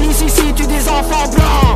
Si police ici tue des enfants blancs?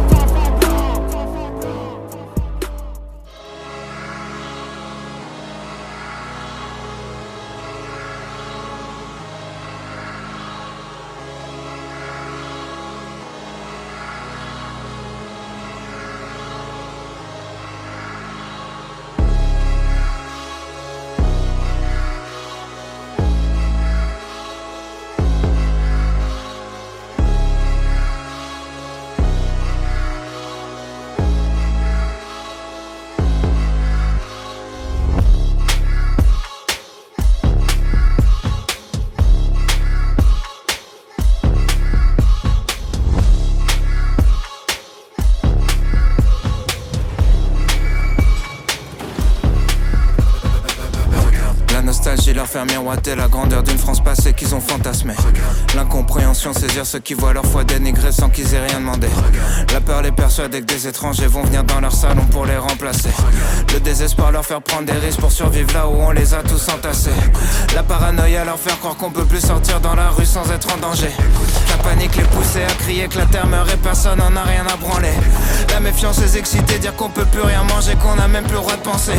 Fait miroiter la grandeur d'une France passée qu'ils ont fantasmée. L'incompréhension saisir ceux qui voient leur foi dénigrée sans qu'ils aient rien demandé. La peur les persuade que des étrangers vont venir dans leur salon pour les remplacer. Le désespoir leur faire prendre des risques pour survivre là où on les a tous entassés. La paranoïa leur faire croire qu'on peut plus sortir dans la rue sans être en danger. Panique les pousser à crier que la terre meurt personne n'en a rien à branler. La méfiance les exciter, dire qu'on peut plus rien manger, qu'on a même plus le droit de penser.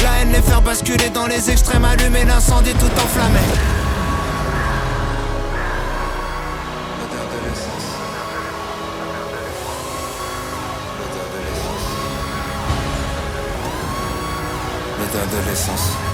La haine les faire basculer dans les extrêmes, allumer l'incendie tout enflammé. L'odeur de l'essence.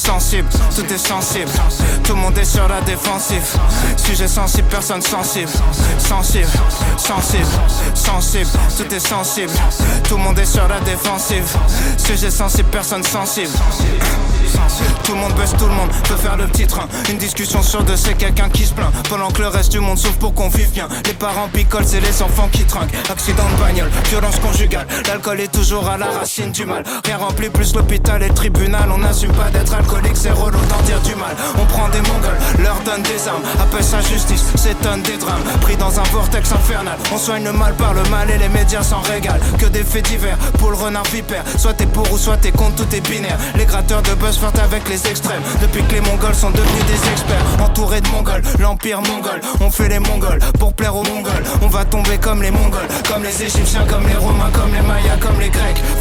sensible, tout est sensible. Tout le monde est sur la défensive. Sujet sensible, personne sensible. Sensible, sensible, sensible. Tout est sensible. Tout le monde est sur la défensive. Sujet sensible, personne sensible. Tout le monde baisse, tout le monde peut faire le petit train. Une discussion sur deux, c'est quelqu'un qui se plaint. Pendant que le reste du monde souffre pour qu'on vive bien. Les parents picolent, c'est les enfants qui trinquent. Accident de bagnole, violence conjugale. L'alcool est toujours à la racine du mal. Rien remplit plus l'hôpital et le tribunal. On n'assume pas d'être alcoolique, c'est relou d'en dire du mal. On prend des mongols, leur donne des armes. Appelle ça justice, s'étonne des drames. Pris dans un vortex infernal. On soigne le mal par le mal et les médias s'en régalent. Que des faits divers pour le renard vipère. Soit t'es pour ou soit t'es contre, tout est binaire. Les gratteurs de buzz flirtent avec les extrêmes. Depuis que les mongols sont devenus des experts. Entourés de mongols, l'empire mongol. On fait les mongols pour plaire aux mongols. On va tomber comme les mongols, comme les égyptiens, comme les romains, comme les mayas, comme les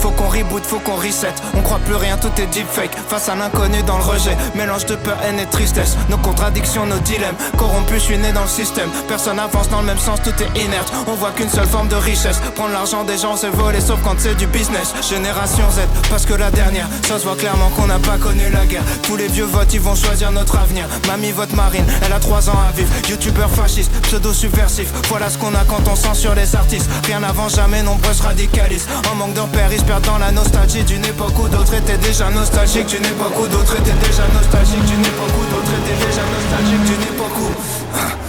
Faut qu'on reboot, faut qu'on reset. On croit plus rien, tout est deepfake. Face à l'inconnu dans le rejet. Mélange de peur, haine et tristesse. Nos contradictions, nos dilemmes. Corrompus, je suis né dans le système. Personne avance dans le même sens, tout est inerte. On voit qu'une seule forme de richesse. Prendre l'argent des gens, c'est voler, sauf quand c'est du business. Génération Z, parce que la dernière, ça se voit clairement qu'on n'a pas connu la guerre. Tous les vieux votent, ils vont choisir notre avenir. Mamie vote marine, elle a 3 ans à vivre. Youtubeur fasciste, pseudo subversif. Voilà ce qu'on a quand on censure les artistes. Rien avant jamais, nombreuses radicalistes. Repères, ils dans la nostalgie d'une époque où d'autres étaient déjà nostalgiques. D'une époque où d'autres étaient déjà nostalgiques. D'une époque où d'autres étaient déjà nostalgiques. D'une époque où.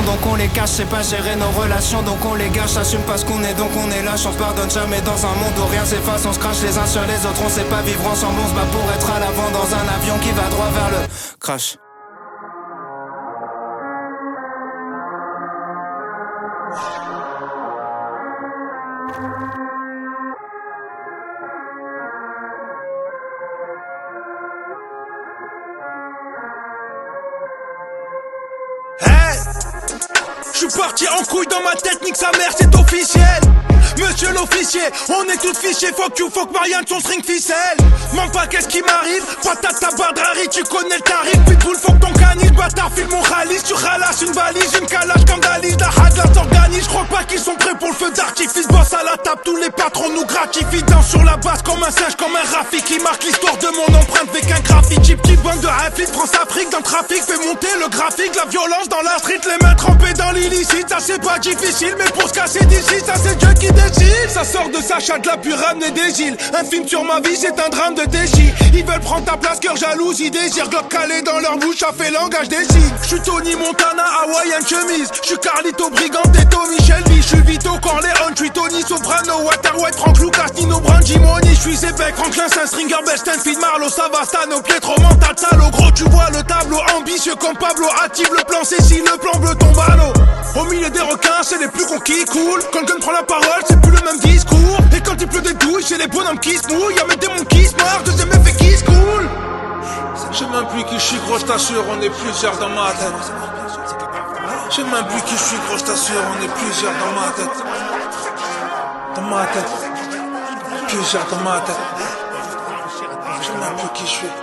donc on les cache. C'est pas gérer nos relations donc on les gâche. Assume pas ce qu'on est donc on est lâche. On pardonne jamais dans un monde où rien s'efface. On se crache les uns sur les autres. On sait pas vivre ensemble. On se bat pour être à l'avant dans un avion qui va droit vers le crash. Parti en couille dans ma tête, nique sa mère, c'est officiel. Monsieur l'officier, on est tous fichés, fuck you, fuck Marianne, son string ficelle. M'en pas, qu'est-ce qui m'arrive? Patata badrari, tu connais le tarif. Pitbull, fuck ton canis, bâtard, file mon ralice. Tu ralasses une valise, une calage comme Dalis. La had, la s'organise, je crois pas qu'ils sont prêts pour le feu d'artifice. Boss à la table, tous les patrons nous gratifient. Dans sur la base comme un singe, comme un Rafi qui marque l'histoire de mon empreinte avec un graffiti. Petite bande de Hafid, France-Afrique dans le trafic, fait monter le graphique, la violence dans la street, les mains trempées dans l'illicite. Ça c'est pas difficile, mais pour se casser d'ici, ça c'est Dieu qui Ça sort de sa chatte, la pure des îles. Un film sur ma vie, c'est un drame de déchis. Ils veulent prendre ta place, cœur jalouse, ils désirent Glock calé dans leur bouche, ça fait langage des signes. J'suis Tony Montana, Hawaiian chemise. J'suis Carlito Brigand, et Tommy Shelby. J'suis Vito Corleone, j'suis Tony Soprano, Walter White, Frank Lucas, Nino Brand, Jimoni. J'suis Zebek, Franklin, Saint Stringer, Stanfield, Marlo, Savastano, Pietro, Mental, Salo. Gros, tu vois le tableau ambitieux comme Pablo. Active le plan, c'est le plan bleu tombe à l'eau. Au milieu des requins, c'est les plus con qui coulent. Quand gun prend la parole, c'est plus le même discours. Et quand il pleut des douilles, c'est les bonhommes qui se nouillent. Y'a mes démons qui se marrent, deuxième effet qui se coule. Je sais même plus qui je suis, gros, je t'assure, on est plusieurs dans ma tête. Je sais même plus qui je suis, gros, je t'assure, on est plusieurs dans ma tête. Dans ma tête. Plusieurs dans ma tête. Je sais même plus qui je suis.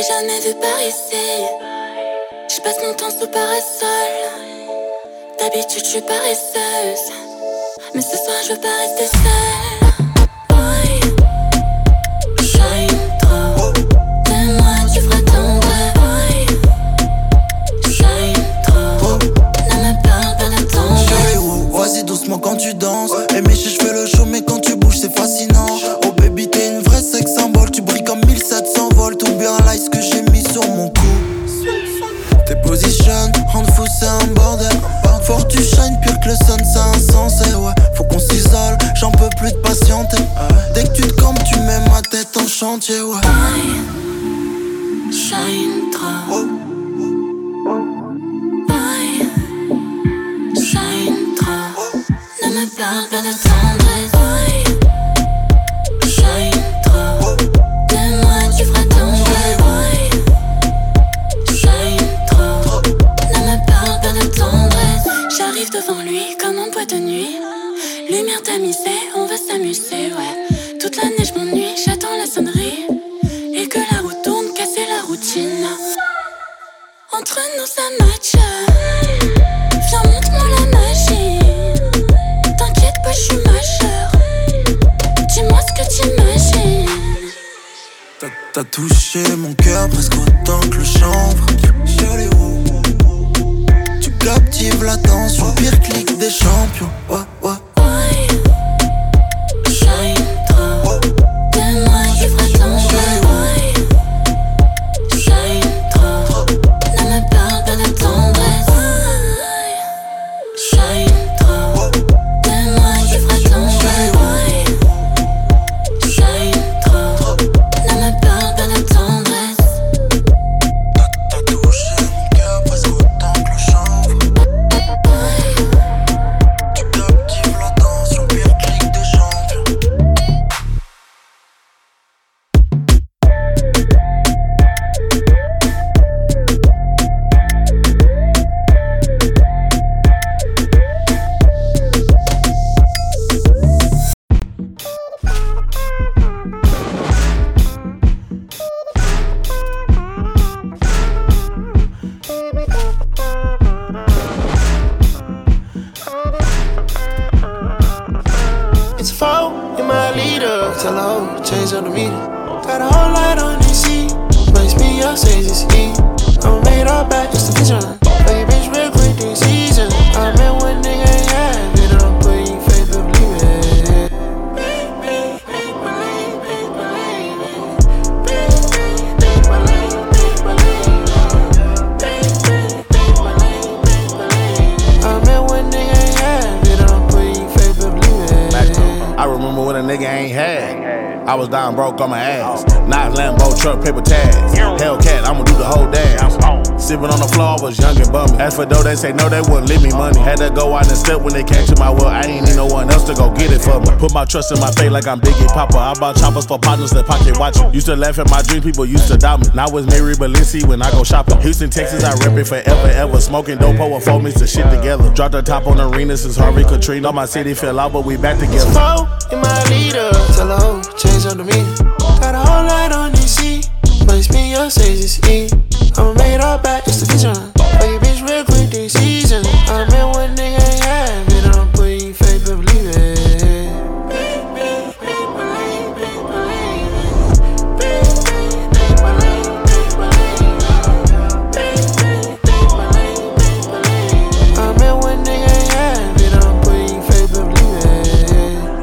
T'ai jamais vu par ici. Je passe mon temps sous parasol. D'habitude, je suis paresseuse. Mais ce soir, je veux pas rester seule. Ouais. Shine trop. De moi, le sun, c'est insensé. Ouais, faut qu'on s'isole, j'en peux plus de patienter. Dès que tu te campes, tu mets ma tête en chantier. Ouais. Shine trop. Ouais. Match. Viens, montre-moi la magie. T'inquiète pas, je suis majeure. Dis-moi ce que t'imagines. T'as- touché mon cœur presque autant que le chanvre. Oh, oh, oh. Tu captives l'attention, pire clic des champions. Fall, you my leader. Tell her, oh, change on the meter. Got a whole light on AC. Raise me up, say this E. I'm made up back, just a vision. Baby, bitch, real quick, this season. I'm in one nigga, yeah. what a nigga ain't had. I was down broke on my ass. Knife, Lambo, truck, paper tags. Hellcat, I'ma do the whole dance. Sipping on the floor, I was young and bummy. As for dough, they say no, they wouldn't leave me money. Had to go out and step when they came to my world. I ain't need no one else to go get it for me. Put my trust in my faith like I'm Biggie Papa. I bought choppers for partners that pocket watching. Used to laugh at my dream, people used to doubt me. Now it's Mary Balenci when I go shopping. Houston, Texas, I rep it forever, ever. Smoking dope over four mix the shit together. Dropped the top on the arena since Harvey Katrina. My city fell out, but we back together. Four in my leader, her, oh, change hands under me. Got a whole lot on DC, but Place me up, say this E. I'ma make it made up by institution. Fuck your bitch real quick this season. I'm in one nigga ain't have it. I'm putting faith, but believe it.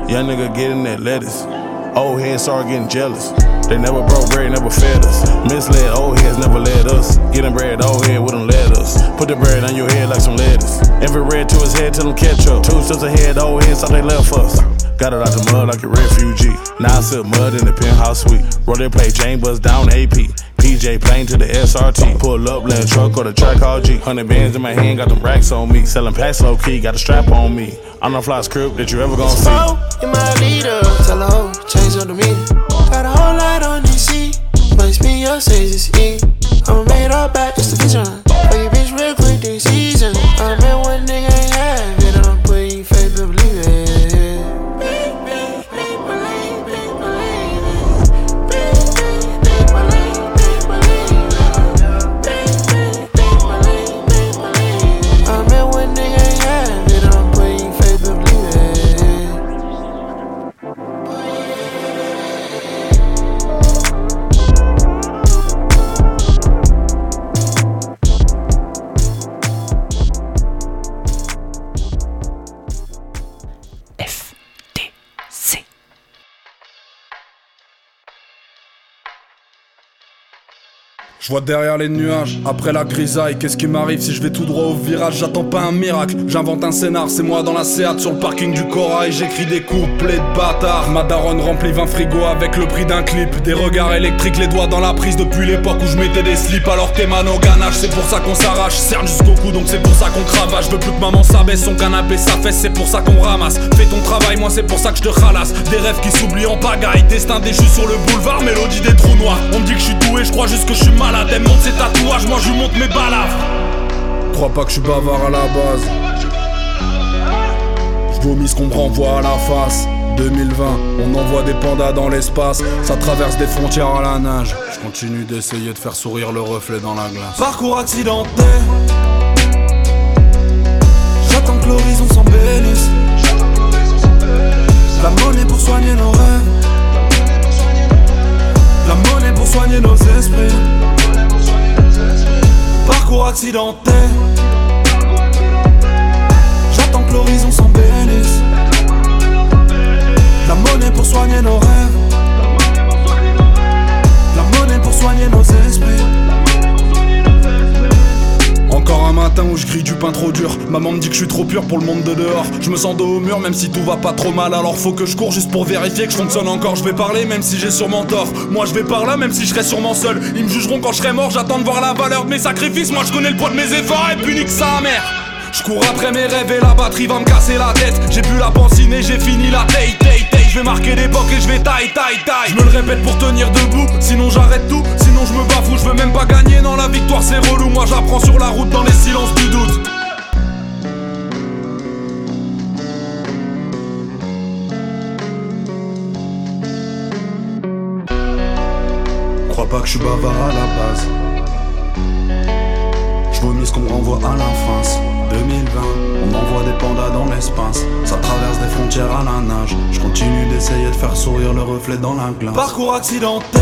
Young nigga getting that lettuce. Old heads start getting jealous. They never broke bread, never fed us. Misled old heads never led us. Getting bread, old head wouldn't let us. Put the bread on your head like some lettuce. Every red to his head, till him catch up. Two steps ahead, old heads thought they left us. Got it out the mud like a refugee. Now I sip mud in the penthouse suite. Roll they play Jane Buzz down AP. PJ plane to the SRT. Pull up, let a truck or the track all G. Hundred bands in my hand, got them racks on me. Selling packs low key, got a strap on me. I'm the fly script that you ever gonna see. In my leader, tell her, oh, change up the meter. Got a whole light on DC, makes me your say it's E. I'm made all back, just a vision. Your bitch real quick this season. I met one nigga Je vois derrière les nuages, après la grisaille, qu'est-ce qui m'arrive si je vais tout droit au virage? J'attends pas un miracle, j'invente un scénar, c'est moi dans la Seat sur le parking du Corail, j'écris des couplets de bâtards. Ma daronne remplit 20 frigos avec le prix d'un clip, des regards électriques, les doigts dans la prise depuis l'époque où je mettais des slips alors t'es man au ganache, c'est pour ça qu'on s'arrache, cerne jusqu'au cou donc c'est pour ça qu'on cravache, je veux plus que maman s'abaisse son canapé, sa fesse, c'est pour ça qu'on ramasse. Fais ton travail, moi c'est pour ça que je te ralasse, des rêves qui s'oublient en pagaille, destin déchu sur le boulevard, mélodie des trous noirs. On me dit que je suis doué, je crois juste que je suis malade, elle monte ses tatouages, moi je lui monte mes balafres. Crois pas que je suis bavard à la base. Je vomis ce qu'on me renvoie à la face. 2020, on envoie des pandas dans l'espace, ça traverse des frontières à la nage. Je continue d'essayer de faire sourire le reflet dans la glace. Parcours accidenté. J'attends que l'horizon s'embellisse. La monnaie pour soigner nos rêves. La monnaie pour soigner nos esprits. Parcours. J'attends que l'horizon s'embellisse. La monnaie pour soigner nos rêves. La monnaie pour soigner nos esprits. Encore un matin où je grille du pain trop dur. Maman me dit que je suis trop pur pour le monde de dehors. Je me sens dos au mur même si tout va pas trop mal. Alors faut que je cours juste pour vérifier que je fonctionne encore. Je vais parler même si j'ai sûrement tort. Moi je vais par là même si je serai sûrement seul. Ils me jugeront quand je serai mort. J'attends de voir la valeur de mes sacrifices. Moi je connais le poids de mes efforts et puis nique sa mère. Je cours après mes rêves et la batterie va me casser la tête. J'ai bu la pancine et j'ai fini la taille, vais marquer l'époque et je vais taille, taille, taille. Je me le répète pour tenir debout, sinon j'arrête tout. Sinon je me bafoue, je veux même pas gagner. Non, la victoire c'est relou. Moi j'apprends sur la route dans les silences du doute. Crois pas que je suis bavard à la base. Je vomis ce qu'on me renvoie à l'infance. 2020, on envoie des pandas dans l'espace. Ça traverse des frontières à la nage. Je continue d'essayer de faire sourire le reflet dans la. Parcours accidenté.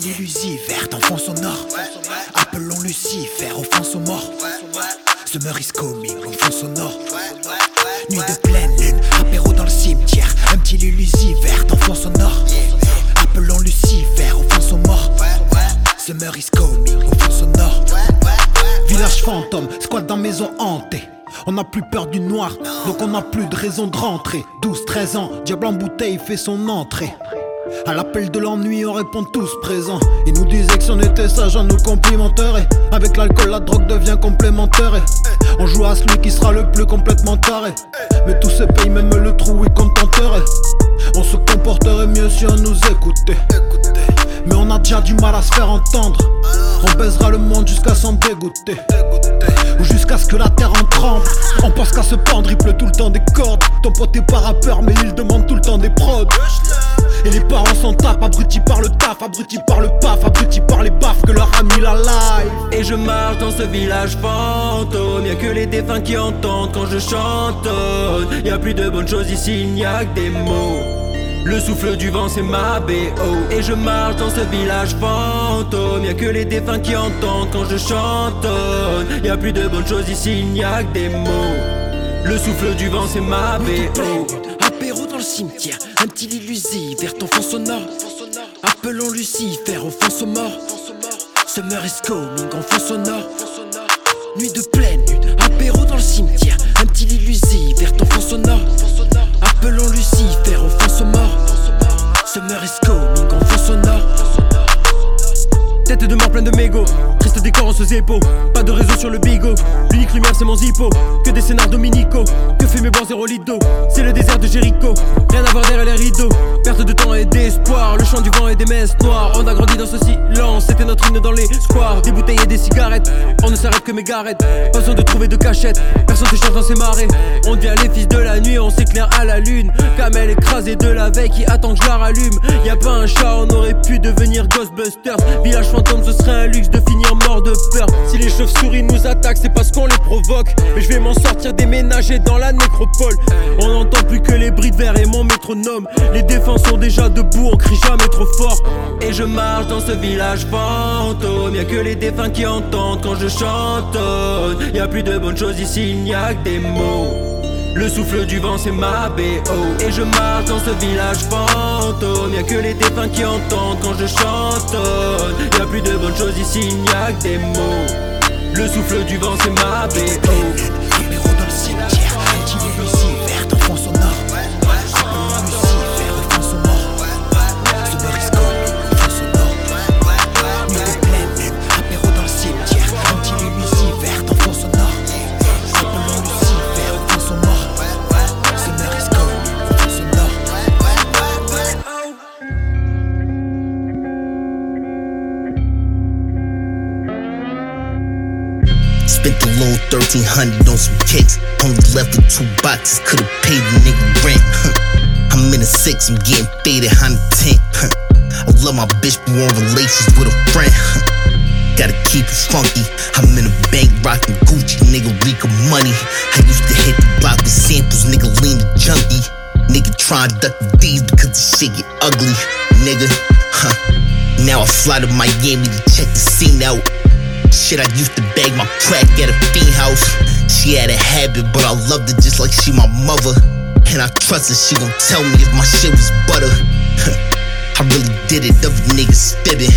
Petit verte en fond sonore. Appelons Lucifer, offense aux morts Summer coming, en fond sonore. Nuit de pleine lune, apéro dans le cimetière. Un petit verte en fond sonore. Appelons Lucifer, offense aux morts Summer coming, en fond sonore. Village fantôme, squat dans maison hantée. On n'a plus peur du noir, donc on n'a plus de raison de rentrer. 12-13 ans, diable en bouteille fait son entrée. À l'appel de l'ennui, on répond tous présents. Ils nous disaient que si on était sage, on nous complimenterait. Avec l'alcool, la drogue devient complémentaire. On joue à celui qui sera le plus complètement taré. Mais tout se paye, même le trou, il contenterait. On se comporterait mieux si on nous écoutait. Mais on a déjà du mal à se faire entendre. On baisera le monde jusqu'à s'en dégoûter. Ou jusqu'à ce que la terre en tremble. On pense qu'à se pendre, il pleut tout le temps des cordes. Ton pote est pas rappeur, mais il demande tout le temps des prods. Et les parents s'en tapent, abrutis par le taf, abrutis par le paf, abrutis par les baffes que leur a mis la live. Et je marche dans ce village fantôme, y'a que les défunts qui entendent quand je chantonne. Y'a plus de bonnes choses ici, il n'y a que des mots. Le souffle du vent c'est ma BO Et je marche dans ce village fantôme. Y'a que les défunts qui entendent quand je chantonne. Y'a plus de bonnes choses ici, il n'y a que des mots. Le souffle du vent c'est ma BO Apéro dans le cimetière, un petit lit vers ton fond sonore. Appelons Lucifer au fond aux morts Summer is coming en fond sonore. Nuit de pleine lune, apéro dans le cimetière. Un petit lit vers ton fond sonore. Appelons Lucifer Summer is coming fond sonore Tête de mort pleine de mégots, triste décor en ce zépo Pas de réseau sur le bigot, l'unique lumière c'est mon zippo. Que des scénars dominicaux, que fait mes zéro litre d'eau. C'est le désert de Jéricho, rien à voir derrière les rideaux. Perte de temps et d'espoir, le chant du vent et des messes noires. On a grandi dans ce silence, c'était notre hymne dans les squares Des bouteilles et des cigarettes, on ne s'arrête que mes garettes. Pas besoin de trouver de cachette, personne ne change dans ces marées On devient les fils de la nuit, on s'éclaire à la lune. Camel écrasé de la veille qui attend que je la rallume. Y'a pas un chat, on aurait pu devenir Ghostbusters. Village fantôme, ce serait un luxe de finir Si les chauves-souris nous attaquent, c'est parce qu'on les provoque. Mais je vais m'en sortir déménager dans la nécropole. On n'entend plus que les bris de verre et mon métronome. Les défenses sont déjà debout, on crie jamais trop fort. Et je marche dans ce village fantôme. Y'a que les défunts qui entendent quand je chantonne. Y'a plus de bonnes choses ici, il n'y a que des mots. Le souffle du vent c'est ma BO Et je marche dans ce village fantôme. Y'a que les défunts qui entendent quand je chantonne. Y'a plus de bonnes choses ici, n'y a que des mots. Le souffle du vent c'est ma BO 1300 on some kicks. Only left with two boxes, could've paid the nigga rent. I'm in a six, I'm getting faded, I'm a tent. I love my bitch, but want relations with a friend. Gotta keep it funky. I'm in a bank rockin' Gucci, nigga, Rica money. I used to hit the block with samples, nigga, lean the junkie. Nigga tryin' to duck the D's because the shit get ugly, nigga. Huh. Now I fly to Miami to check the scene out. Shit, I used to bag my crack at a fiend house. She had a habit, but I loved her just like she my mother. And I trust she gon' tell me if my shit was butter. I really did it, other niggas fibbing.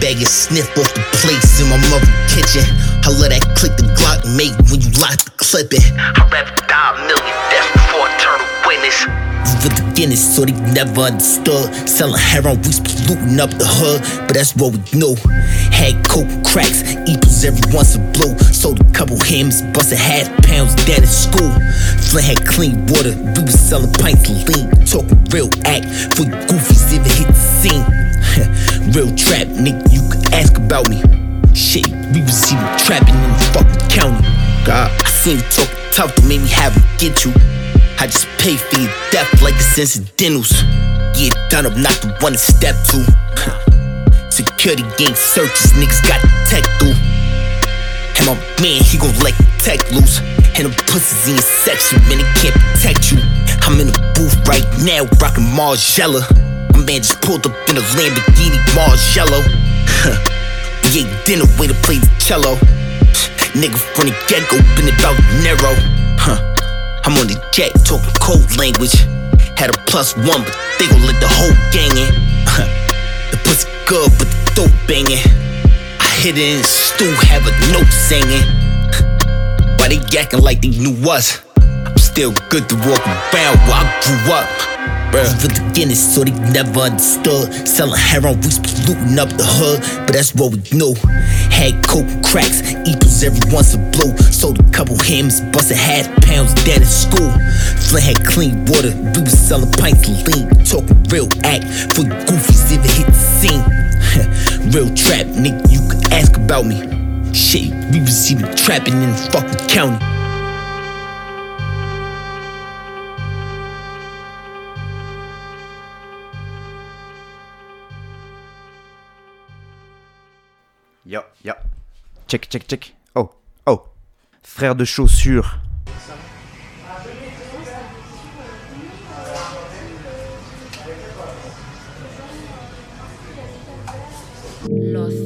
Bagging sniff off the plates in my mother kitchen. I let that click the Glock make when you lock the clip in. I'd rather die a million deaths before I turn a witness. With the Guinness, so they never understood. Selling heroin, we polluting up the hood, but that's what we knew. Had coke cracks, equals every once a blue. Sold a couple hams, busted half pounds down at school. Flint had clean water, we was selling pints of lean. Talking real act, for you goofies even hit the scene. real trap, nigga, you could ask about me. Shit, we was even trapping in the fucking county. God, I seen you talking tough to make me have to get you. I just pay for your death like it's incidentals. Get done, I'm not the one to step to. Security gang searches, niggas got tech through. And my man, he gon' let the tech loose. And them pussies in your section, man, they can't protect you. I'm in the booth right now, rockin' Margiela. My man just pulled up in a Lamborghini Margiela. we ate dinner, way to play the cello. Nigga from the get go, been about narrow. Huh. I'm on the jet, talking code language. Had a plus one, but they gon' let the whole gang in. the pussy good, but the dope banging. I hit it in the stew, have a note singing. Why they acting like they knew us? I'm still good to walk around where I grew up. Bruh. For the Guinness, so they never understood. Selling heroin, we was polluting up the hood, but that's what we knew. Had coke cracks, equals every once a blue. Sold a couple hams, busted half pounds down at school. Flint had clean water, we was selling pints of lean. Talking real act, for you goofies even hit the scene. real trap, nigga, you could ask about me. Shit, we was even trapping in the fucking county. Check, check, check. Oh, oh. Frère de chaussures. Los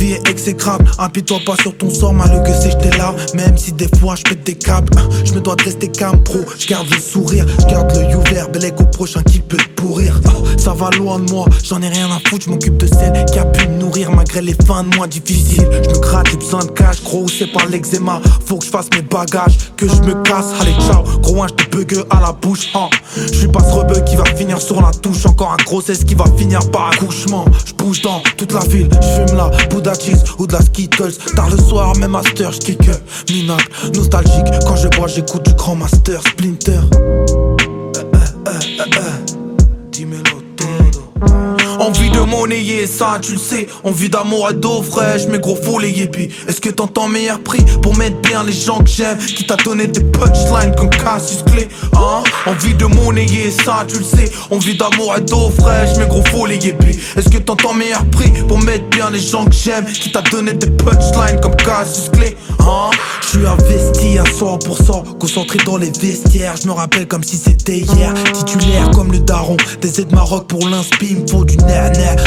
vie est exécrable, appuie-toi pas sur ton sort, malgré que c'est j'étais là. Même si des fois je pète des câbles, hein, je me dois de rester calme pro. Je garde le sourire, je garde le ouvert, bel au prochain qui peut pourrir. Ah, Ça va loin de moi, j'en ai rien à foutre, je m'occupe de celle qui a pu me nourrir. Malgré les fins de mois difficiles Je me gratte, j'ai besoin de cash, gros c'est pas l'eczéma Faut que je fasse mes bagages, que je me casse, allez ciao. Gros un je te bug à la bouche, hein. Je suis pas ce rebeu qui va finir sur la touche. Encore un grossesse qui va finir par accouchement. Je bouge dans toute la ville, je fume la Bouddha ou de la Skittles. Tard le soir, même master, je kick Minac, nostalgique. Quand je bois, j'écoute du grand master. Splinter. Eh, eh. Dis-moi Envie de monnayer, ça tu le sais. Envie d'amour et d'eau fraîche, mais gros faut les yépis. Est-ce que t'entends meilleur prix pour mettre bien les gens que j'aime? Qui t'a donné des punchlines comme Cassius Clay hein? Envie de monnayer, ça tu le sais. Envie d'amour et d'eau fraîche, mais gros faut les yépis. Est-ce que t'entends meilleur prix pour mettre bien les gens que j'aime? Qui t'a donné des punchlines comme Cassius Clay hein? Je suis investi à 100%, concentré dans les vestiaires. Je me rappelle comme si c'était hier. Titulaire comme le daron des aides Maroc pour l'inspi. Me faut du nerf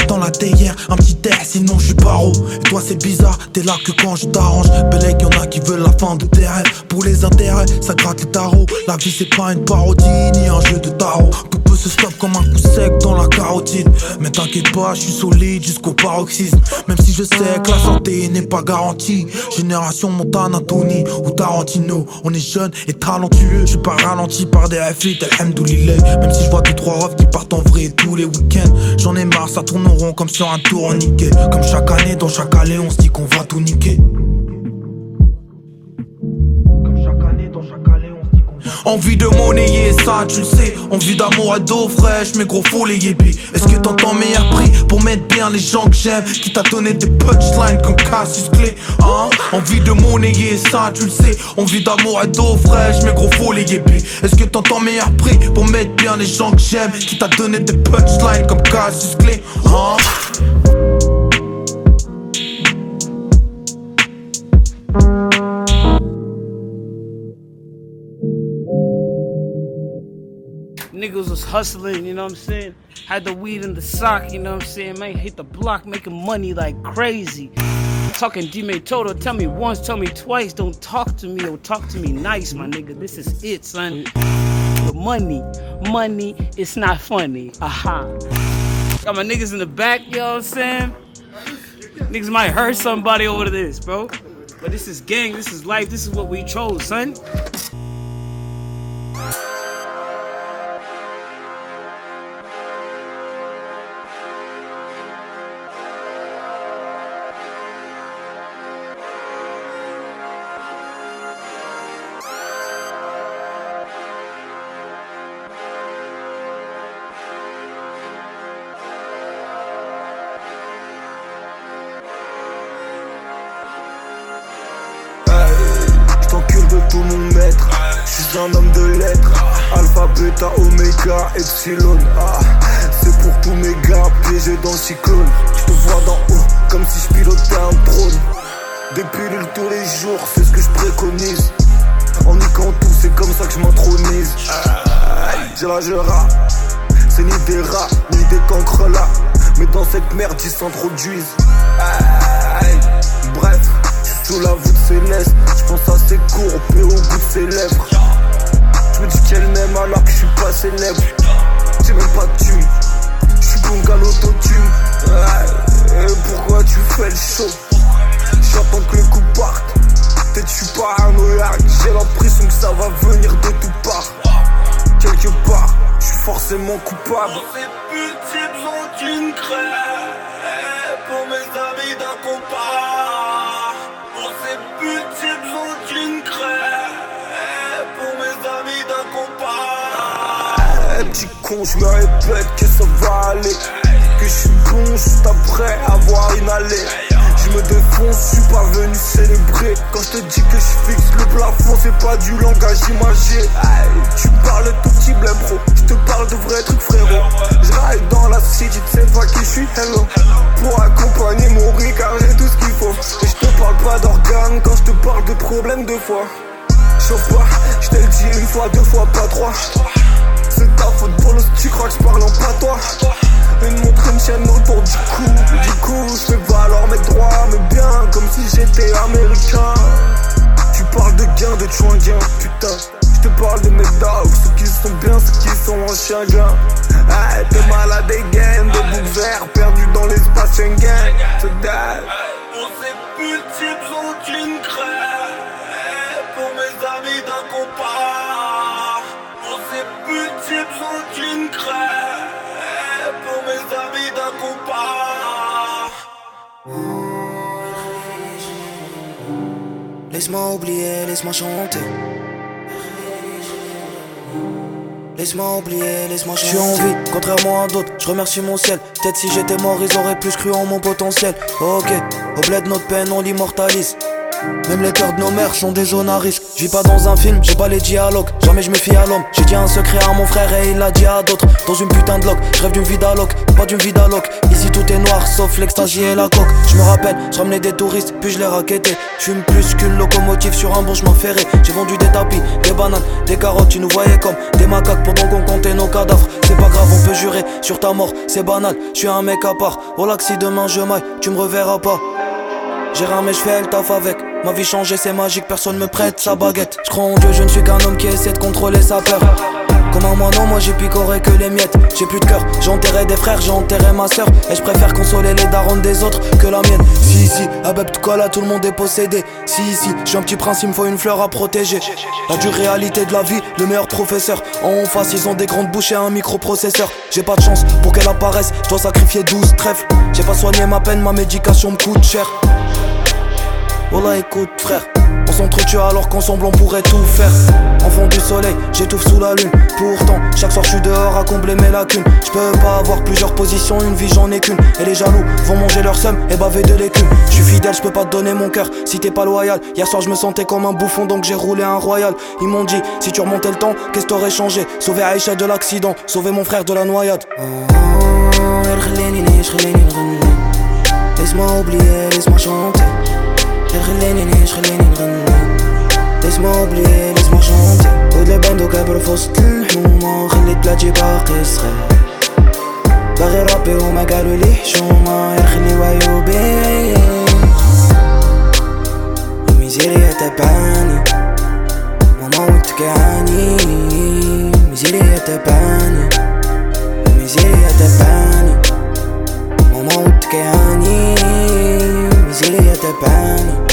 dans la théière. Un petit air, sinon je suis paro. Et toi, c'est bizarre, t'es là que quand je t'arrange. Belek, y'en a qui veulent la fin de tes rêves. Pour les intérêts, ça gratte les tarots. La vie, c'est pas une parodie ni un jeu de tarot. Se stop comme un coup sec dans la carotide. Mais t'inquiète pas, je suis solide jusqu'au paroxysme. Même si je sais que la santé n'est pas garantie. Génération Montana, Tony ou Tarantino. On est jeune et talentueux. Je suis pas ralenti par des FI, alhamdoulilah. Même si je vois deux trois refs qui partent en vrai tous les week-ends. J'en ai marre, ça tourne en rond comme sur un tourniquet. Comme chaque année, dans chaque allée, on se dit qu'on va tout niquer. Envie de monnayer ça, tu le sais. Envie d'amour et d'eau fraîche, mais gros faut les yébis. Est-ce que t'entends meilleur prix pour mettre bien les gens que j'aime? Qui t'a donné des punchlines comme Cassius Clé hein? Envie de monnayer ça, tu le sais. Envie d'amour et d'eau fraîche, mais gros faut les yébis. Est-ce que t'entends meilleur prix pour mettre bien les gens que j'aime? Qui t'a donné des punchlines comme Cassius Clé hein? Hustling, you know what I'm saying? Had the weed in the sock, you know what I'm saying? Man, hit the block making money like crazy. Talking D Toto, tell me once, tell me twice. Don't talk to me or talk to me nice, my nigga. This is it, son. The money, money, it's not funny. Aha. Got my niggas in the back, you know what I'm saying? Niggas might hurt somebody over this, bro. But this is gang, this is life, this is what we chose, son. Epsilon. Ah, c'est pour tous mes gars piégés dans le cyclone. Je te vois d'en haut comme si je pilotais un drone. Des pilules tous les jours, c'est ce que je préconise. En niquant tout, c'est comme ça que je m'intronise. J'ai la rappe. C'est ni des rats, ni des cancres là. Mais dans cette merde, ils s'introduisent. Bref, sous la voûte céleste. Je pense à ses courbes et au bout de ses lèvres. Je me dis qu'elle m'aime je suis pas. J'ai même pas de thune. Je suis bon qu'à l'autotune. Et pourquoi tu fais le show? J'attends que le coup parte. Peut-être je suis paranoïaque. J'ai l'impression que ça va venir de toutes parts. Quelque part, je suis forcément coupable. Ces une crève pour mes amis d'un je me répète que ça va aller. Que je suis bon juste après avoir inhalé. Je me défonce, je suis pas venu célébrer. Quand je te dis que je fixe le plafond, c'est pas du langage imagé. Tu parles tout petit blême pro. Je te parle de vrais trucs frérot. Je dans la city, tu sais pas qui je suis, hello. Pour accompagner mon riz, car j'ai tout ce qu'il faut. Et je te parle pas d'organes quand je te parle de problèmes de foi. Chauffe pas, je te le dis une fois, deux fois, pas trois. C'est ta faute, bolos, tu crois que je parle en patois? Une montre, une chaîne autour du cou. Du coup, je fais valoir mes droits Mais bien, comme si j'étais américain. Tu parles de gain, de gain, putain. Je te parle de mes dogs, ceux qui sont bien, ceux qui sont en chien gain Ah, t'es malade again, de boucs verts Perdus dans l'espace Schengen. Pour ces putes Laisse-moi oublier, laisse-moi chanter. Laisse-moi oublier, laisse-moi chanter. Je suis en vie, contrairement à d'autres, je remercie mon ciel. Peut-être si j'étais mort, ils auraient plus cru en mon potentiel. Ok, au bled, notre peine, on l'immortalise. Même les cœurs de nos mères sont des zones à risque. Je vis pas dans un film, j'ai pas les dialogues. Jamais je me fie à l'homme. J'ai dit un secret à mon frère et il l'a dit à d'autres. Dans une putain de loc, je rêve d'une vie d'alloc, pas d'une vie d'alloc. Ici tout est noir, sauf l'extasie et la coque. Je me rappelle, je ramenais des touristes, puis je les raquettais. Je fume plus qu'une locomotive sur un bon chemin ferré. J'ai vendu des tapis, des bananes, des carottes. Tu nous voyais comme des macaques pendant qu'on comptait nos cadavres. C'est pas grave, on peut jurer sur ta mort, c'est banal. Je suis un mec à part. Oh là que si demain je maille, tu me reverras pas. J'ai ramé, je fais le taf avec. Ma vie changée, c'est magique, personne me prête sa baguette. Je crois en Dieu, je ne suis qu'un homme qui essaie de contrôler sa peur. Comme un moineau, moi j'ai picoré que les miettes. J'ai plus de cœur, j'ai enterré des frères, j'ai enterré ma soeur. Et je préfère consoler les darons des autres que la mienne. Si, si, Abeb là, tout le monde est possédé. Si, si, je suis un petit prince, il me faut une fleur à protéger. La dure réalité de la vie, le meilleur professeur. En face, ils ont des grandes bouches et un microprocesseur. J'ai pas de chance pour qu'elle apparaisse, je dois sacrifier 12 trèfles. J'ai pas soigné ma peine, ma médication me coûte cher. Oh là écoute frère, On s'entretue alors qu'ensemble on pourrait tout faire. Enfant du soleil, j'étouffe sous la lune. Pourtant, chaque soir je suis dehors à combler mes lacunes. Je peux pas avoir plusieurs positions, une vie j'en ai qu'une. Et les jaloux vont manger leur seum et baver de l'écume. Je suis fidèle, je peux pas te donner mon cœur si t'es pas loyal. Hier soir je me sentais comme un bouffon donc j'ai roulé un royal. Ils m'ont dit, si tu remontais le temps, qu'est-ce t'aurais changé? Sauver Aïcha de l'accident, sauver mon frère de la noyade. Laisse-moi oublier, laisse-moi chanter اللي خليني نعيش خليني نغني. تسمعوا بلي لازم شونتي ولاد الباندو كبروا في وسط الحومة خليت بلاتي باقي صغير باغي ربي وما قالوا لي حشومة يخليو وعيوبي الميزيريا تبعاني ماما كيعاني الميزيريا تبعاني الميزيريا تبعاني ماما وتكعاني Silly at the band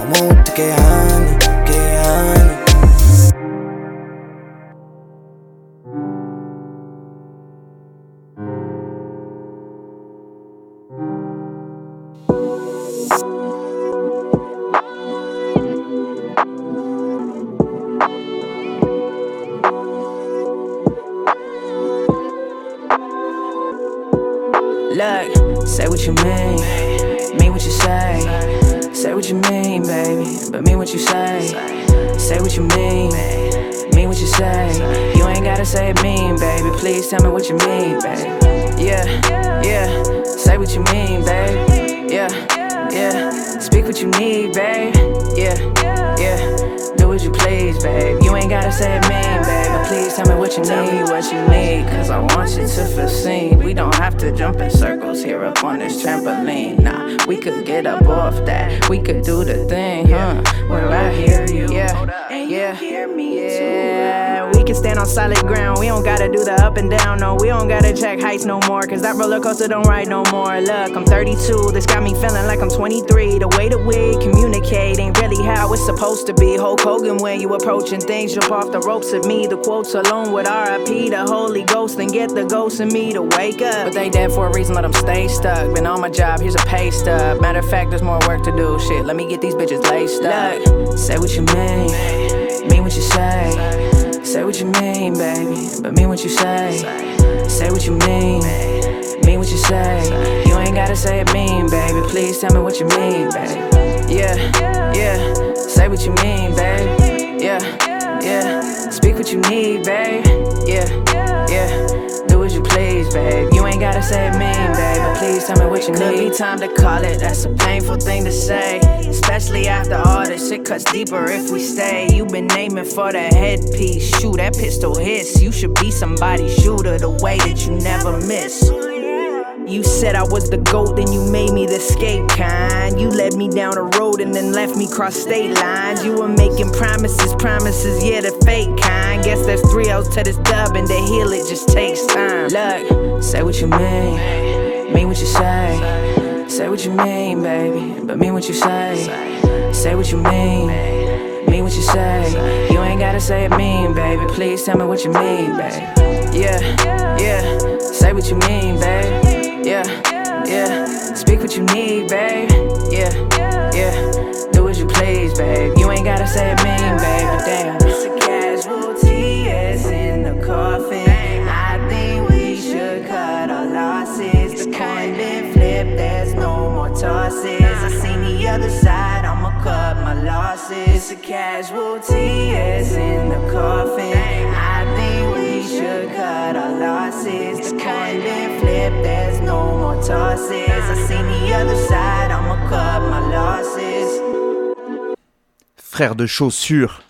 I'm out to get honey, gotta do the up and down, no. We don't gotta check heights no more. Cause that roller coaster don't ride no more. Look, I'm 32. This got me feeling like I'm 23. The way that we communicate ain't really how it's supposed to be. Hulk Hogan, when you approaching things, jump off the ropes of me. The quotes alone with RIP, the Holy Ghost, and get the ghost in me to wake up. But they dead for a reason, let them stay stuck. Been on my job, here's a pay stub. Matter of fact, there's more work to do. Shit, let me get these bitches laced up. Look, say what you mean, mean what you say. Say what you mean, baby, but mean what you say. Say what you mean, mean what you say. You ain't gotta say it mean, baby. Please tell me what you mean, baby. Yeah, yeah. Say what you mean, baby. Yeah, yeah. Speak what you need, babe. Yeah, yeah. Do as you please, babe. You ain't gotta say it mean, babe. Please tell me what you need. Could be time to call it. That's a painful thing to say. Especially after all this shit cuts deeper if we stay. you been aiming for the headpiece. Shoot, that pistol hits. You should be somebody's shooter the way that you never miss. You said I was the goat, then you made me the escape kind. You led me down a road and then left me cross state lines. You were making promises, promises, yeah, the fake kind. Guess there's three L's to this dub, and to heal it just takes time. Look, say what you mean, mean what you say. Say what you mean, baby, but mean what you say. Say what you mean, mean what you say. You ain't gotta say it mean, baby. Please tell me what you mean, baby. Yeah, yeah. Say what you mean, babe. Yeah, yeah. Speak what you need, babe. Yeah, yeah. Do as you please, babe. You ain't gotta say it mean, baby. Damn. It's a casualty, it's in the coffin. I think we should cut our losses. The coin been flipped, there's no more tosses. I seen the other side, I'ma cut my losses. It's a casualty, it's in the coffin. I think we should cut our losses. The coin been Frère de chaussures.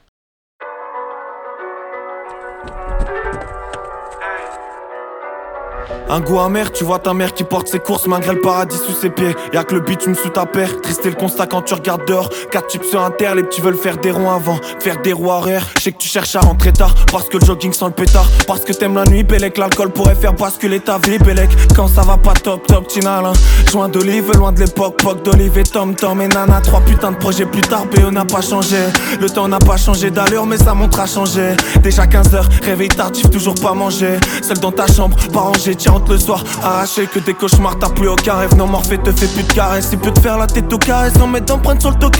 Un goût amer, tu vois ta mère qui porte ses courses malgré le paradis sous ses pieds. Y'a que le bitume sous ta paire. Triste le constat quand tu regardes dehors. Quatre types sur un terre, les petits veulent faire des ronds avant, faire des roues arrière. Je sais que tu cherches à rentrer tard parce que le jogging sent le pétard. Parce que t'aimes la nuit, Bélec. L'alcool pourrait faire basculer ta vie, Bélec. Quand ça va pas top, top, Tinal. Hein. Joint d'olive, loin de l'époque, poc d'olive et Tom Tom et Nana. Trois putains de projets plus tard, BO n'a pas changé. Le temps n'a pas changé d'allure, mais sa montre a changé. Déjà 15h, réveil tardif, toujours pas mangé. Seul dans ta chambre, pas rangé, tiens le soir. Arraché que des cauchemars T'as plus aucun rêve, non morphé te fait plus de caresse Il peut te faire la tête au carré sans mettre d'empreinte sur le Toi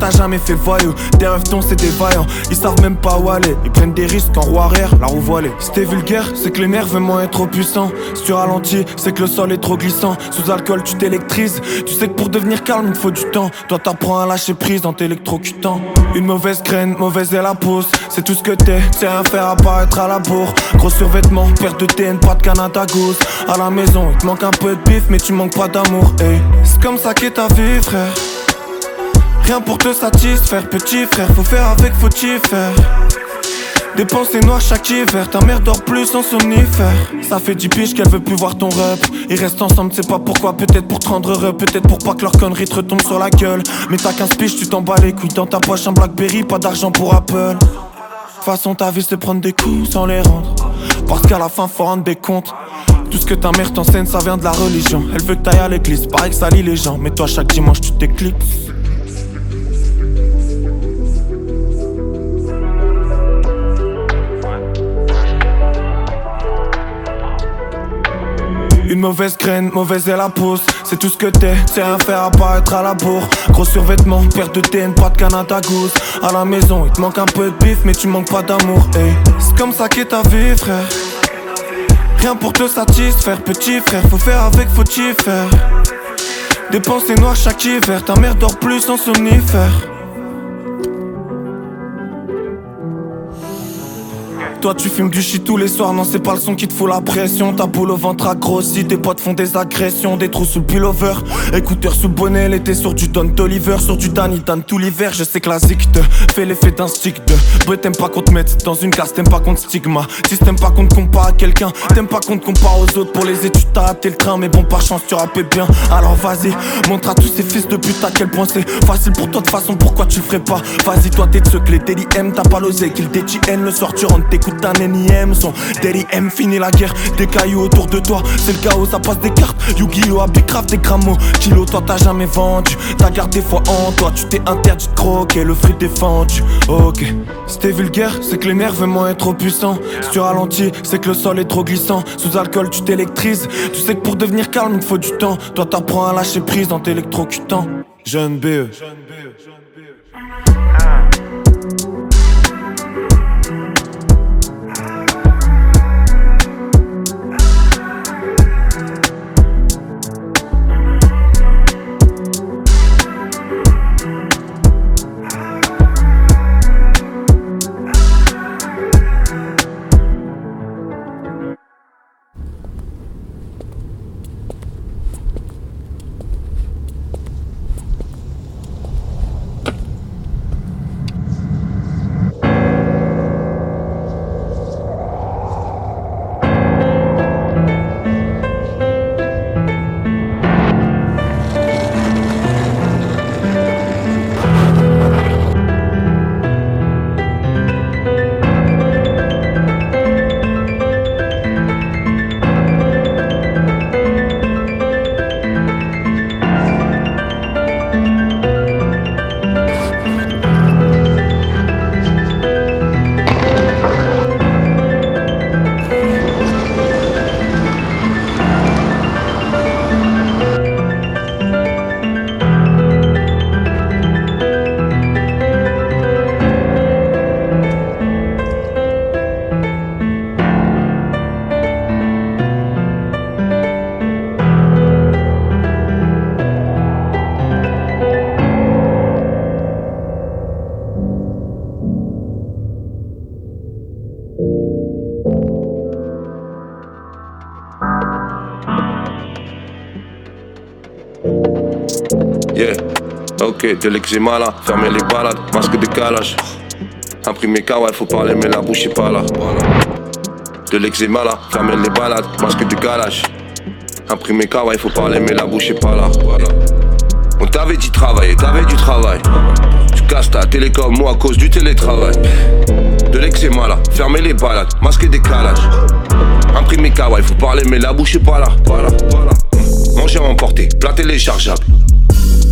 t'as jamais fait voyou, tes rêves ton c'est des vaillants. Ils savent même pas où aller, ils prennent des risques en roue arrière, la roue voilée. Si t'es vulgaire, c'est que l'énervement est trop puissant Si tu ralentis, c'est que le sol est trop glissant. Sous alcool tu t'électrises, tu sais que pour devenir calme il faut du temps. Toi t'apprends à lâcher prise en t'électrocutant. Une mauvaise graine, mauvaise est la pousse C'est tout ce que t'es, c'est rien faire apparaître à la bourre. Gros survêtement, perte de TN, pas de Canada Goose À la maison, il te manque un peu de bif mais tu manques pas d'amour hey. C'est comme ça qu'est ta vie frère Rien pour te satisfaire, petit frère, faut faire avec, faut y faire. Des pensées noires chaque hiver, ta mère dort plus en somnifère. Ça fait 10 piges qu'elle veut plus voir ton rep. Ils restent ensemble, c'est pas pourquoi, peut-être pour te rendre heureux, peut-être pour pas que leur connerie te retombe sur la gueule. Mais t'as 15 piges, tu t'en bats les couilles dans ta poche un Blackberry, pas d'argent pour Apple. Façon ta vie c'est prendre des coups sans les rendre. Parce qu'à la fin faut rendre des comptes. Tout ce que ta mère t'enseigne ça vient de la religion. Elle veut que t'ailles à l'église, pareil que ça lit les gens. Mais toi chaque dimanche tu t'éclipses. Une mauvaise graine, mauvaise est la pousse C'est tout ce que t'es, c'est rien faire apparaître à la bourre Gros survêtement, perte de TN, pas de Canada Goose À la maison, il te manque un peu de bif mais tu manques pas d'amour. C'est comme ça qu'est ta vie frère Rien pour te satisfaire, petit frère. Faut faire avec, faut y faire. Des pensées noires chaque hiver. Ta mère dort plus en somnifère Toi tu fumes du tous les soirs, non c'est pas le son qui te fout la pression. Ta boule au ventre a grossi, tes potes font des agressions Des trous sous le pullover, écouteurs sous le bonnet L'été sur du Don Toliver, sur du Danny Dan tout l'hiver Je sais que la zik te fait l'effet d'un stick de Bruit. T'aimes pas qu'on te mette dans une case, t'aimes pas qu'on te stigma. Si t'aimes pas qu'on te compare à quelqu'un, t'aimes pas qu'on te compare aux autres. Pour les études t'as raté le train, mais bon par chance tu rappais bien. Alors vas-y, montre à tous ces fils de pute à quel point c'est facile pour toi de façon. Pourquoi tu ferais pas? Vas-y toi t'es de ceux que les daily t'as pas l'osé Qu'ils le soir tu rentres t'écoutes un NIM Son. Daily M finit la guerre Des cailloux autour de toi. C'est le chaos ça passe des cartes. Yu-Gi-Oh! à Big Craft des grammes Kilo toi t'as jamais vendu. T'as gardé foi en toi Tu t'es interdit de croquer Le fric défendu. Ok. Si t'es vulgaire c'est que l'énervement est trop puissant Si tu ralentis c'est que le sol est trop glissant. Sous alcool tu t'électrises. Tu sais que pour devenir calme il te faut du temps. Toi t'apprends à lâcher prise en t'électrocutant. Jeune BE de l'eczéma là, fermez les balades, masque de calage. Imprimer kawaii, faut parler, mais la bouche est pas là. De l'eczéma là, fermez les balades, masque de calage. Imprimer kawaii, faut parler, mais la bouche est pas là. On t'avait dit travailler, t'avais du travail. Tu casses ta télécom, moi à cause du télétravail. De l'eczéma là, fermez les balades, masque des calages. Imprimer kawaii, faut parler, mais la bouche est pas là. Manger à emporter, plat téléchargeable.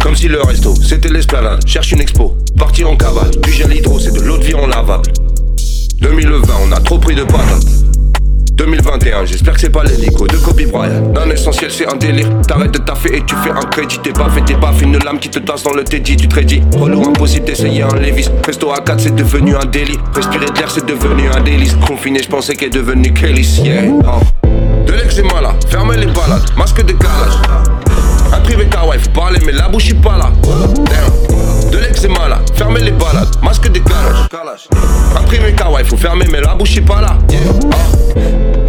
Comme si le resto, c'était l'esplanade. Cherche une expo, partir en cavale. Du gel hydro, c'est de l'eau de vie en lavable. 2020, on a trop pris de patates. 2021, j'espère que c'est pas l'hélico de Kobe Bryant. Dans l'essentiel, c'est un délire. T'arrêtes de taffer et tu fais un crédit. T'es pas fait, t'es pas une lame qui te tasse dans le teddy. Tu te redis, relou, impossible d'essayer un Levis. Resto à 4, c'est devenu un délit. Respirer de l'air, c'est devenu un délice. Confiné, je pensais qu'elle est devenue Kelly. Yeah. Oh. De l'eczéma là, fermez les balades, masque de calage. Un privé kawaii, faut parler, mais la bouche, pas là. Damn. De l'eczéma là, fermez les balades, masque de calage. Un privé kawaii, faut fermer, mais la bouche, pas là. Oh.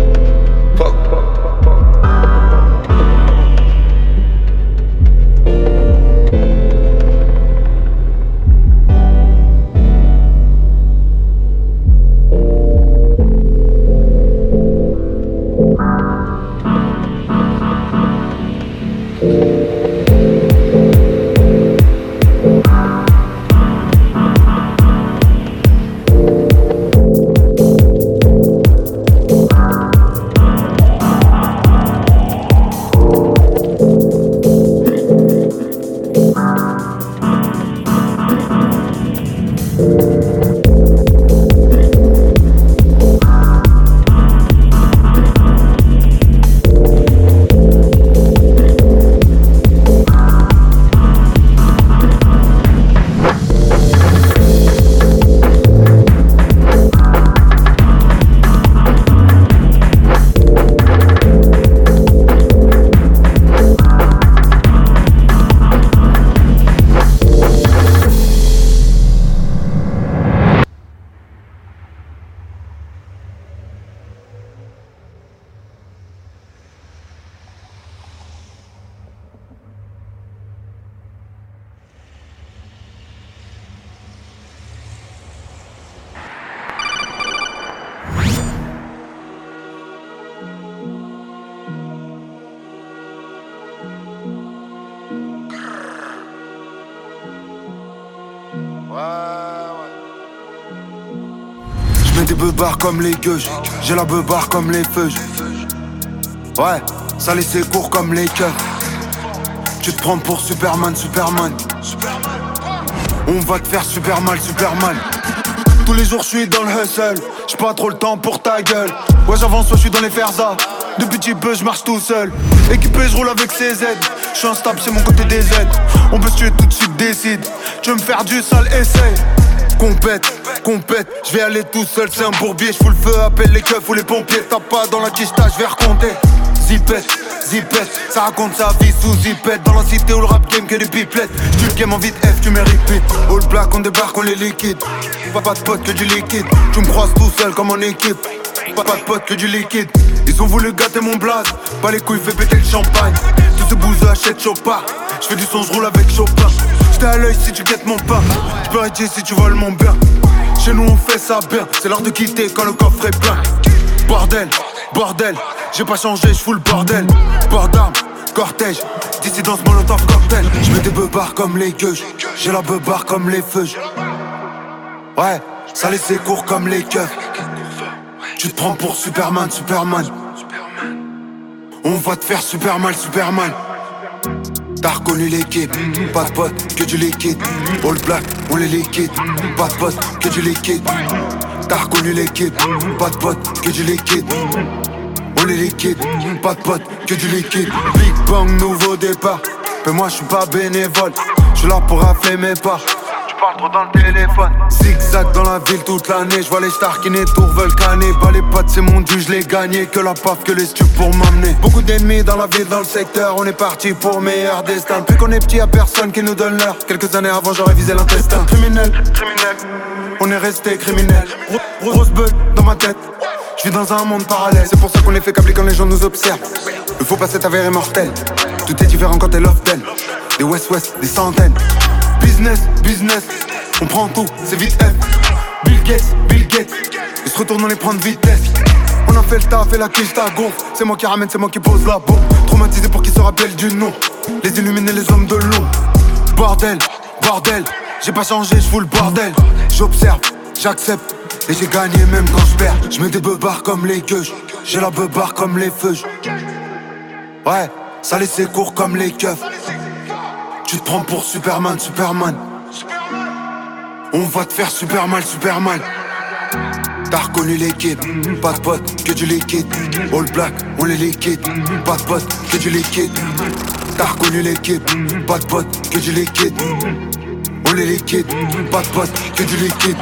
Comme les j'ai la beubare comme les feux. Ouais, ça laissait court comme les keufs. Tu te prends pour Superman, Superman. On va te faire super mal, super mal. Tous les jours je suis dans le hustle, j'ai pas trop le temps pour ta gueule. Ouais j'avance, je suis dans les ferzas. Depuis petit peu je marche tout seul. Équipé, je roule avec CZ. Je suis instable, c'est mon côté des aides. On peut se tuer tout de suite, décide. Tu veux me faire du sale, essaye. Compète, compète, je vais aller tout seul, c'est un bourbier, je fous le feu, appelle les keufs ou les pompiers, t'as pas dans la quicheta, je vais raconter. Zipette, zipette, ça raconte sa vie sous zipette. Dans la cité où le rap game que des pipelettes Tu le game en vite F, tu mérites All black, on débarque, on les liquide. Pas, pas de potes que du liquide. Tu me croises tout seul comme en équipe. Pas, pas de potes que du liquide. Ils ont voulu gâter mon blaze. Pas les couilles, fais péter le champagne. Tous ces bouseux achètent Chopin. Je fais du son, je roule avec Chopin À l'œil si tu guettes mon pain J'peux arrêter si tu voles mon bien Chez nous on fait ça bien C'est l'heure de quitter quand le coffre est plein Bordel, bordel, j'ai pas changé, j'fous le bordel. Port d'armes, cortège, dissidence molotov cocktail. J'mets des beubards comme les gueuches, j'ai la beubare comme les feux. Ouais, ça laissait court comme les keufs. Tu te prends pour Superman, Superman. On va te faire super mal, super mal. T'as reconnu l'équipe, pas de potes, que du liquide. All black, on les liquide. Pas de potes, que du liquide. T'as reconnu l'équipe, pas de potes, que du liquide. On les liquide, pas de potes, que du liquide. Big Bang, nouveau départ. Mais moi je suis pas bénévole, je suis là pour rafler mes parts. Le. Zigzag dans la ville toute l'année, je vois les stars qui les tours veulent canner. Bah les potes c'est mon dû, je l'ai gagné. Que la paf, que les stupes pour m'amener. Beaucoup d'ennemis dans la ville, dans le secteur. On est parti pour meilleur destin. Depuis qu'on est petit, y'a personne qui nous donne l'heure. Quelques années avant, j'aurais visé l'intestin. Criminel, criminel. On est resté criminel. Gros- Grosse bug dans ma tête. Je vis dans un monde parallèle. C'est pour ça qu'on est fait câbler quand les gens nous observent. Il faut pas s'être avéré mortel. Tout est différent quand t'es love. Des West-West, des centaines. Business, business. On prend tout, c'est vite F. Bill Gates, Bill Gates. Ils se retournent, on les prend de vitesse. On a fait le taf et la quiche t'a gonfle. C'est moi qui ramène, c'est moi qui pose la bombe. Traumatisé pour qu'ils se rappellent du nom. Les illuminer, les hommes de l'ombre. Bordel, bordel. J'ai pas changé, je le bordel. J'observe, j'accepte. Et j'ai gagné même quand je perds. Je mets des beubards comme les gueuches. J'ai la beubare comme les feux. Ouais, ça laissait court comme les keufs. Tu te prends pour Superman, Superman. On va te faire super mal, super mal. T'as reconnu l'équipe, pas de potes, que du liquide. All black, on les liquide. Pas de potes, que du liquide. T'as reconnu l'équipe, pas de potes, que du liquide. On les liquide, pas de potes, que du liquide.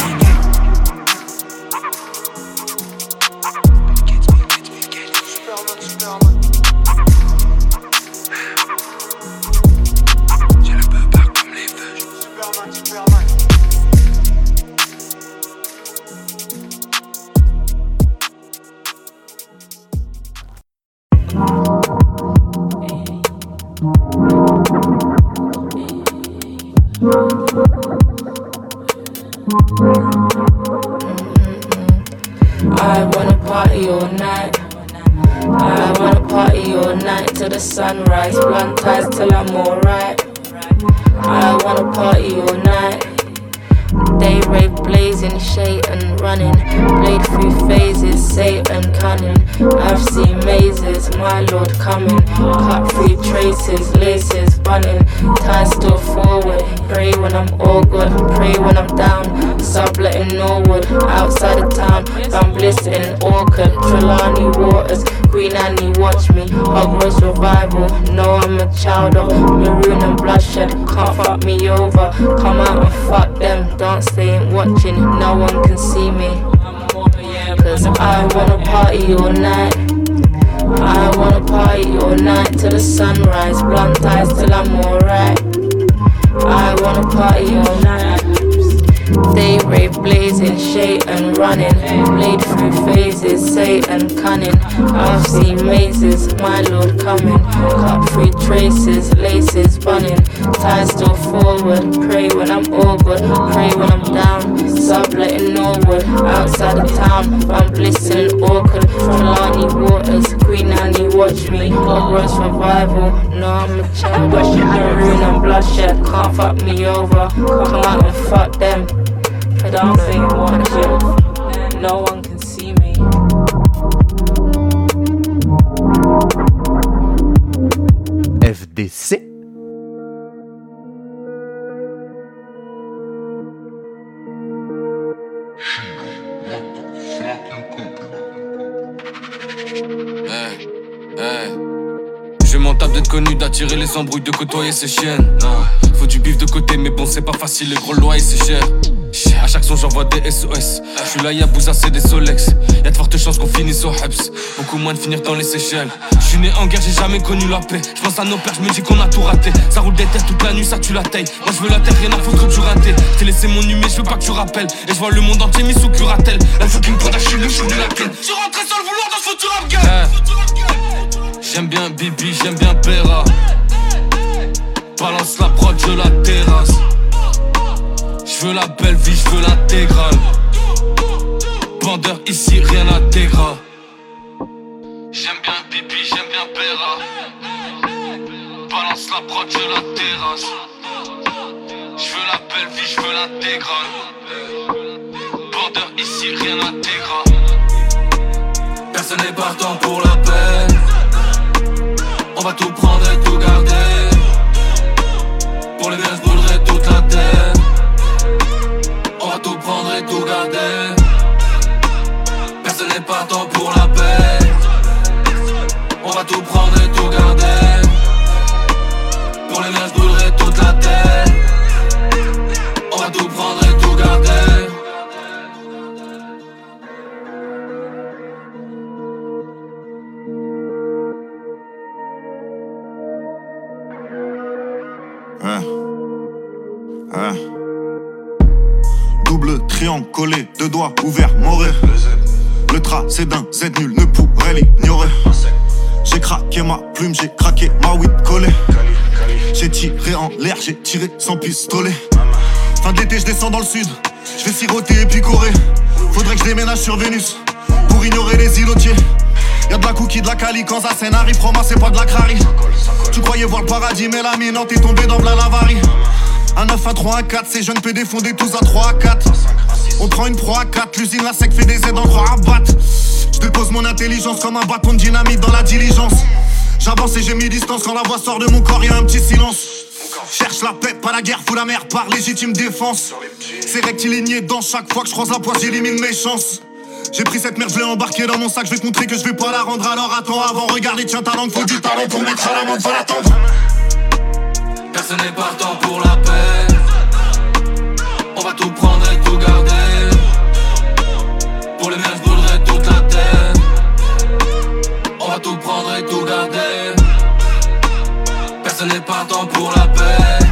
Till the sunrise. Blunt ties till I'm alright. I wanna party all night. Day rave blazing, shade and running. Blade through phases, Satan cunning. I've seen mazes, my lord coming. Cut through traces, laces bunning. Ties still forward. Pray when I'm all good, pray when I'm down. Subletting Norwood, outside of town. I'm blissing Orchard, Trelawney Waters. Queen Annie, watch me. Hogwarts revival. No, I'm a child of maroon and bloodshed. Can't fuck me over. Come out and fuck them. Don't stay ain't watching. No one can see me. Cause I wanna party all night. I wanna party all night till the sunrise. Blunt eyes till I'm alright. I wanna party all night. Day rave blazing, shade and running. Blade through phases, Satan cunning. I've seen mazes, my lord coming. Cut through traces, laces bunning. Ties still forward. Pray when I'm all good, pray when I'm down. Subletting Norwood, outside of town. I'm blissing Orchard, Trelawney Waters. Queen Annie, watch me. Hogwarts revival. No, I'm a child. Maroon and bloodshed, can't fuck me over. Come out and fuck them. I don't think one shit. No one can see me. FDC. Hey, hey. Je m'en tape d'être connu, d'attirer les embrouilles, de côtoyer ces chiennes. Faut du bif de côté, mais bon, c'est pas facile, les gros lois et c'est cher. À chaque son, j'envoie des SOS. Je suis là, y'a Bouza, c'est des Solex. Y'a de fortes chances qu'on finisse au Hebs. Beaucoup moins de finir dans les Seychelles. Je suis né en guerre, j'ai jamais connu la paix. Je pense à nos pères, je me dis qu'on a tout raté. Ça roule des terres toute la nuit, ça tue la taille. Moi, je veux la terre, rien à foutre du raté. T'es laissé mon numéro, je veux pas que tu rappelles. Et je vois le monde entier mis sous curatelle. La fucking production, je suis de la tienne. Tu rentrais sans le vouloir dans ce futur rap game. J'aime bien Bibi, j'aime bien Pera. Balance la prod, je la terrasse. Je veux la belle vie, je veux l'intégrale. Bandeur ici, rien d'intégral. J'aime bien Bibi, j'aime bien Pera. Balance la prod, je la terrasse. Je veux la belle vie, je veux l'intégrale. Bandeur ici, rien d'intégral. Personne n'est partant pour la peine. On va tout prendre et tout garder. Collé, deux doigts ouverts, moré. Le tracé d'un Z nul ne pourrait l'ignorer. J'ai craqué ma plume, j'ai craqué ma weed collée. J'ai tiré en l'air, j'ai tiré sans pistolet. Fin de l'été, je descends dans le sud. Je vais siroter et picorer. Faudrait que je déménage sur Vénus pour ignorer les îlotiers. Y'a de la cookie, de la cali quand ça scène arrive, prends-moi, c'est pas de la crari. Tu croyais voir le paradis, mais la mine, t'es tombé dans la lavarie. Un 9 à 3 à 4, ces jeunes PD fondés tous à 3 à 4. On prend une proie à 4, l'usine la sec fait des aides en croix à battre. Je dépose mon intelligence comme un bâton de dynamite dans la diligence. J'avance et j'ai mis distance quand la voix sort de mon corps, y'a un petit silence. Cherche la paix, pas la guerre, fous la merde par légitime défense. C'est rectiligne dans chaque fois que je croise la poisse, j'élimine mes chances. J'ai pris cette merde, je l'ai embarqué dans mon sac, je vais te montrer que je vais pas la rendre. Alors attends avant, regardez, tiens ta langue, faut du talent pour mettre à la main, va l'attendre. Personne n'est partant pour la paix. On va tout prendre et tout garder. Tout prendre et tout garder. Personne n'est partant pour la paix.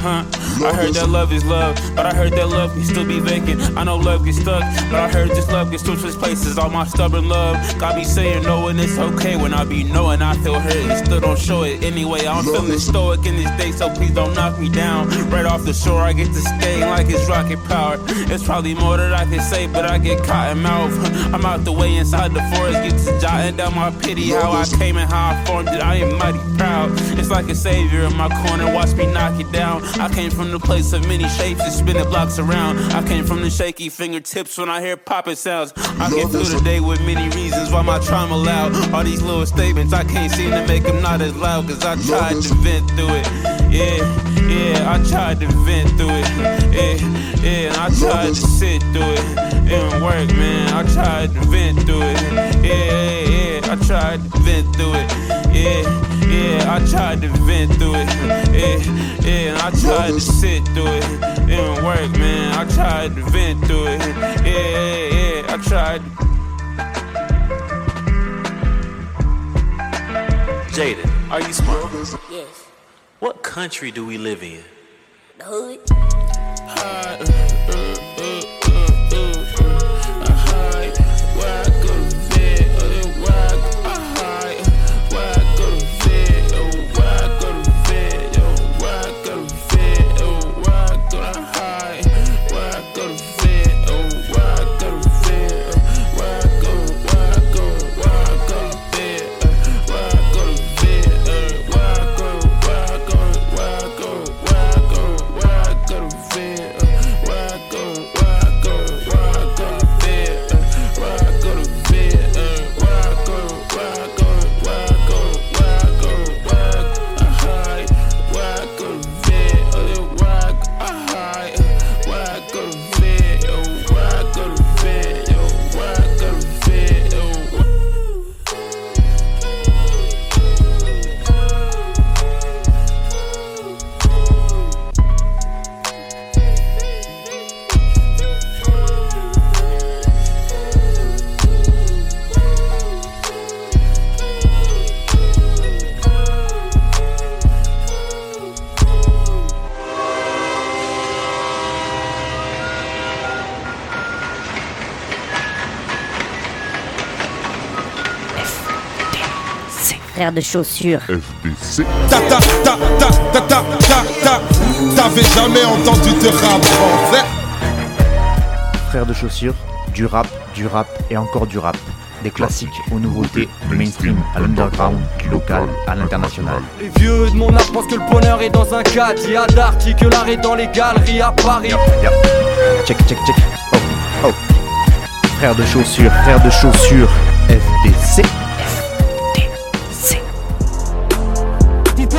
Huh? I heard that love is love, but I heard that love can still be vacant. I know love gets stuck, but I heard this love gets switched places. All my stubborn love, got me saying knowing it's okay when I be knowing I feel hurt and still don't show it anyway. I'm feeling stoic in this day, so please don't knock me down. Right off the shore, I get to skate like it's rocket power. It's probably more that I can say, but I get cotton mouth. I'm out the way inside the forest, get to jotting down my pity. How I came and how I formed it, I am mighty proud. It's like a savior in my corner, watch me knock it down. I came from the place of many shapes and spinning blocks around. I came from the shaky fingertips when I hear popping sounds. I get through the day with many reasons why my trauma loud. All these little statements, I can't seem to make them not as loud, cause I tried to vent through it. Yeah, yeah, I tried to vent through it. Yeah, yeah, and I tried to sit through it. It didn't work, man. I tried to vent through it. Yeah, yeah, yeah, I tried to vent through it. Yeah, yeah, I tried to vent through it. Yeah, yeah, I tried to sit through it. It didn't work, man. I tried to vent through it. Yeah, yeah, yeah, I tried. Jaden, are you smart? Yes. What country do we live in? The hood. Uh, uh, uh, Frère de chaussures. FDC. Ta ta ta ta ta ta ta ta. T'avais jamais entendu de rap français Frères de chaussures, du rap, du rap et encore du rap. Des classiques aux nouveautés, du mainstream à l'underground, du local à l'international. Les vieux de mon âge pensent que le bonheur est dans un cadre. Il y a d'arty que l'art est dans les galeries à Paris. Check, check, check. Oh, oh. Frères de chaussures, frères de chaussures, FDC.